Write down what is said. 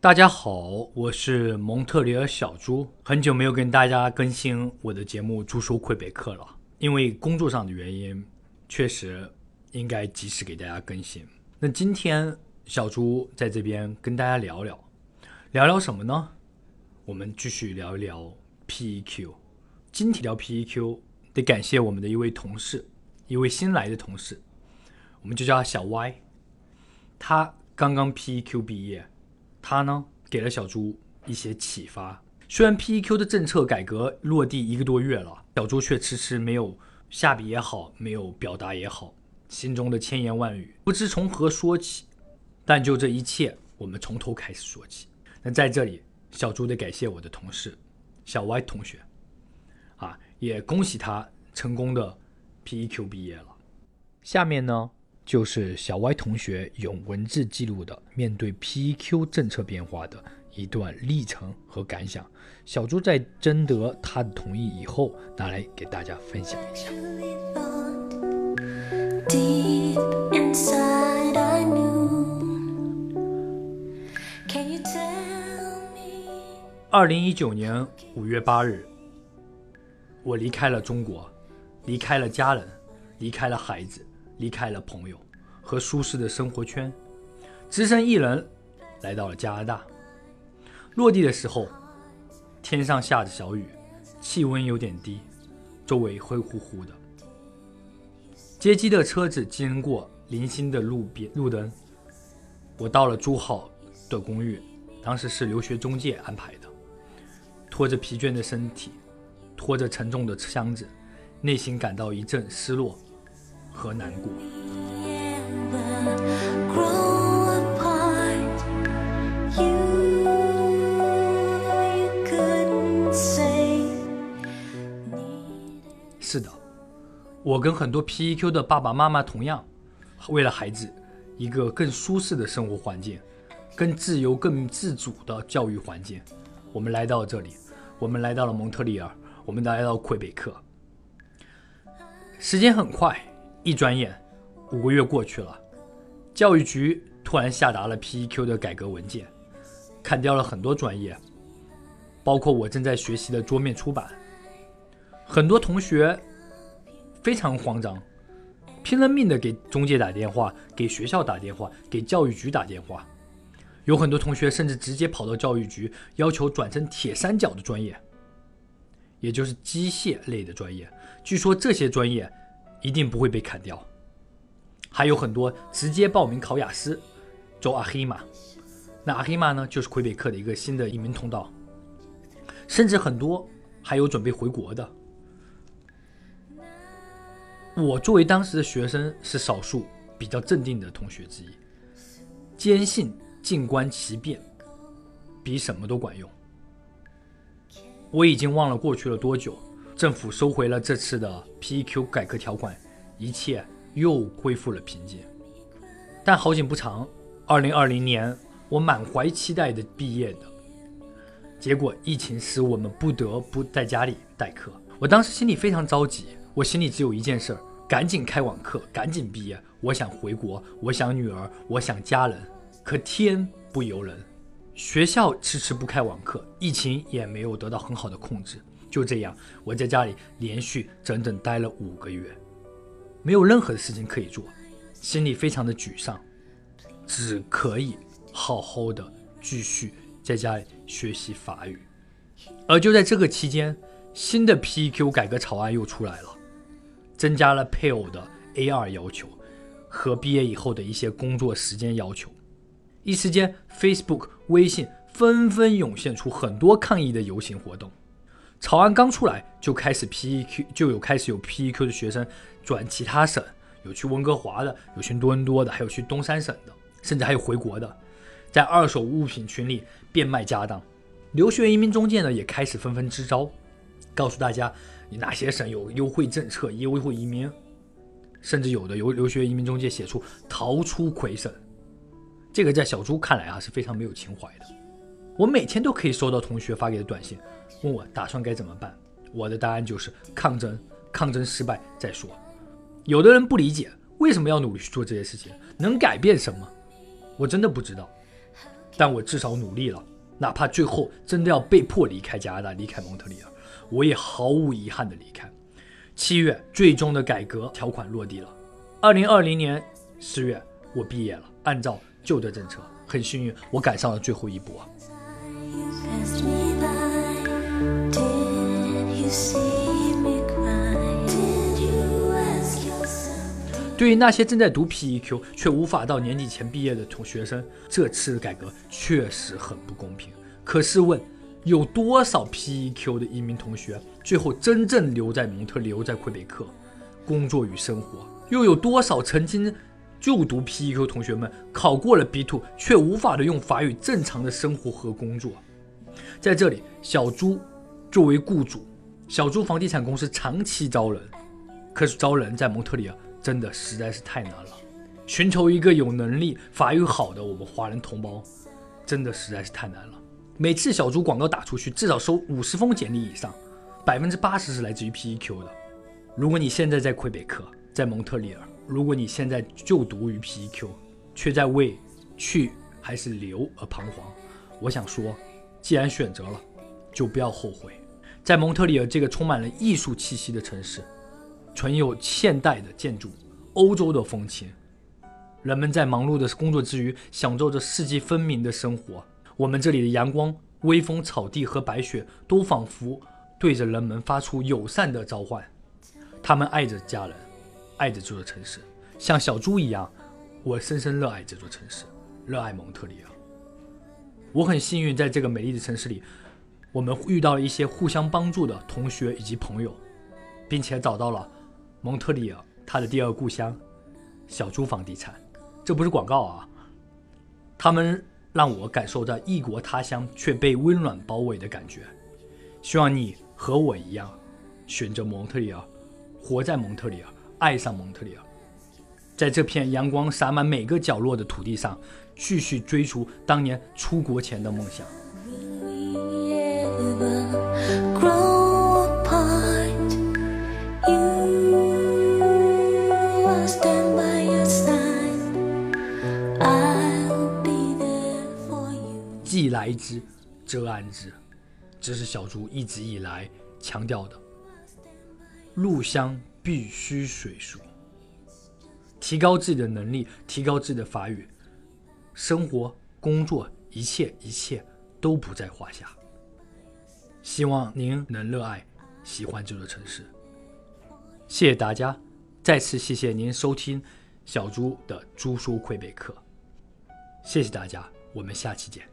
大家好，我是蒙特利尔小猪，很久没有跟大家更新我的节目《猪说魁北克》了，因为工作上的原因，确实应该及时给大家更新。那今天小猪在这边跟大家聊聊，聊聊什么呢？我们继续聊一聊 PEQ。今天聊 PEQ，得感谢我们的一位同事，一位新来的同事，我们就叫他小 Y。他刚刚 PEQ 毕业，他呢给了小猪一些启发。虽然 PEQ 的政策改革落地一个多月了，小猪却迟迟没有下笔也好，没有表达也好，心中的千言万语不知从何说起。但就这一切，我们从头开始说起。那在这里，小猪得感谢我的同事小 Y 同学，啊，也恭喜他成功的 PEQ 毕业了。下面呢？就是小歪同学用文字记录的面对 PEQ 政策变化的一段历程和感想。小猪在征得他的同意以后，拿来给大家分享一下。二零一九年五月八日，我离开了中国，离开了家人，离开了孩子。离开了朋友和舒适的生活圈，只身一人来到了加拿大。落地的时候，天上下着小雨，气温有点低，周围灰乎乎的。接机的车子经过零星的路边路灯，我到了租好的公寓，当时是留学中介安排的。拖着疲倦的身体，拖着沉重的箱子，内心感到一阵失落。和难过。是的，我跟很多 PEQ 的爸爸妈妈同样，为了孩子一个更舒适的生活环境、更自由、更自主的教育环境，我们来到这里，我们来到了蒙特利尔，我们来到魁北克。时间很快。一转眼，五个月过去了，教育局突然下达了 PEQ 的改革文件，砍掉了很多专业，包括我正在学习的桌面出版。很多同学非常慌张，拼了命的给中介打电话，给学校打电话，给教育局打电话。有很多同学甚至直接跑到教育局，要求转成铁三角的专业，也就是机械类的专业。据说这些专业。一定不会被砍掉，还有很多直接报名考雅思，走阿黑马。那阿黑马呢，就是魁北克的一个新的移民通道。甚至很多还有准备回国的。我作为当时的学生，是少数比较镇定的同学之一，坚信静观其变，比什么都管用。我已经忘了过去了多久。政府收回了这次的 PEQ 改革条款，一切又恢复了平静。但好景不长，二零二零年我满怀期待的毕业的，结果疫情使我们不得不在家里代课。我当时心里非常着急，我心里只有一件事儿：赶紧开网课，赶紧毕业。我想回国，我想女儿，我想家人。可天不由人，学校迟迟不开网课，疫情也没有得到很好的控制。就这样，我在家里连续整整待了五个月，没有任何的事情可以做，心里非常的沮丧，只可以好好的继续在家里学习法语。而就在这个期间，新的 PQ 改革草案又出来了，增加了配偶的 A2 要求和毕业以后的一些工作时间要求。一时间，Facebook、微信纷纷涌现出很多抗议的游行活动。草案刚出来，就开始 PEQ 就有开始有 PEQ 的学生转其他省，有去温哥华的，有去多伦多的，还有去东三省的，甚至还有回国的，在二手物品群里变卖家当。留学移民中介呢也开始纷纷支招，告诉大家你哪些省有优惠政策，优惠移民，甚至有的有留学移民中介写出逃出魁省，这个在小朱看来啊是非常没有情怀的。我每天都可以收到同学发给的短信。问我打算该怎么办？我的答案就是抗争，抗争失败再说。有的人不理解为什么要努力去做这些事情，能改变什么？我真的不知道。但我至少努力了，哪怕最后真的要被迫离开加拿大，离开蒙特利尔，我也毫无遗憾的离开。七月，最终的改革条款落地了。二零二零年十月，我毕业了。按照旧的政策，很幸运，我赶上了最后一波。对于那些正在读 PEQ 却无法到年底前毕业的同学生，这次改革确实很不公平。可是问，有多少 PEQ 的移民同学最后真正留在蒙特、留在魁北克工作与生活？又有多少曾经就读 PEQ 同学们考过了 B2，却无法的用法语正常的生活和工作？在这里，小朱作为雇主，小朱房地产公司长期招人，可是招人在蒙特利尔。真的实在是太难了，寻求一个有能力、法语好的我们华人同胞，真的实在是太难了。每次小猪广告打出去，至少收五十封简历以上，百分之八十是来自于 PEQ 的。如果你现在在魁北克，在蒙特利尔，如果你现在就读于 PEQ，却在为去还是留而彷徨，我想说，既然选择了，就不要后悔。在蒙特利尔这个充满了艺术气息的城市。存有现代的建筑，欧洲的风情。人们在忙碌的工作之余，享受着四季分明的生活。我们这里的阳光、微风、草地和白雪，都仿佛对着人们发出友善的召唤。他们爱着家人，爱着这座城市，像小猪一样。我深深热爱这座城市，热爱蒙特利尔。我很幸运，在这个美丽的城市里，我们遇到了一些互相帮助的同学以及朋友，并且找到了。蒙特利尔，他的第二故乡，小猪房地产，这不是广告啊。他们让我感受到异国他乡却被温暖包围的感觉。希望你和我一样，选择蒙特利尔，活在蒙特利尔，爱上蒙特利尔，在这片阳光洒满每个角落的土地上，继续追逐当年出国前的梦想。既来之，则安之，这是小猪一直以来强调的。入乡必须水熟，提高自己的能力，提高自己的法语，生活、工作，一切一切都不在话下。希望您能热爱、喜欢这座城市。谢谢大家，再次谢谢您收听小猪的猪书魁北克。谢谢大家，我们下期见。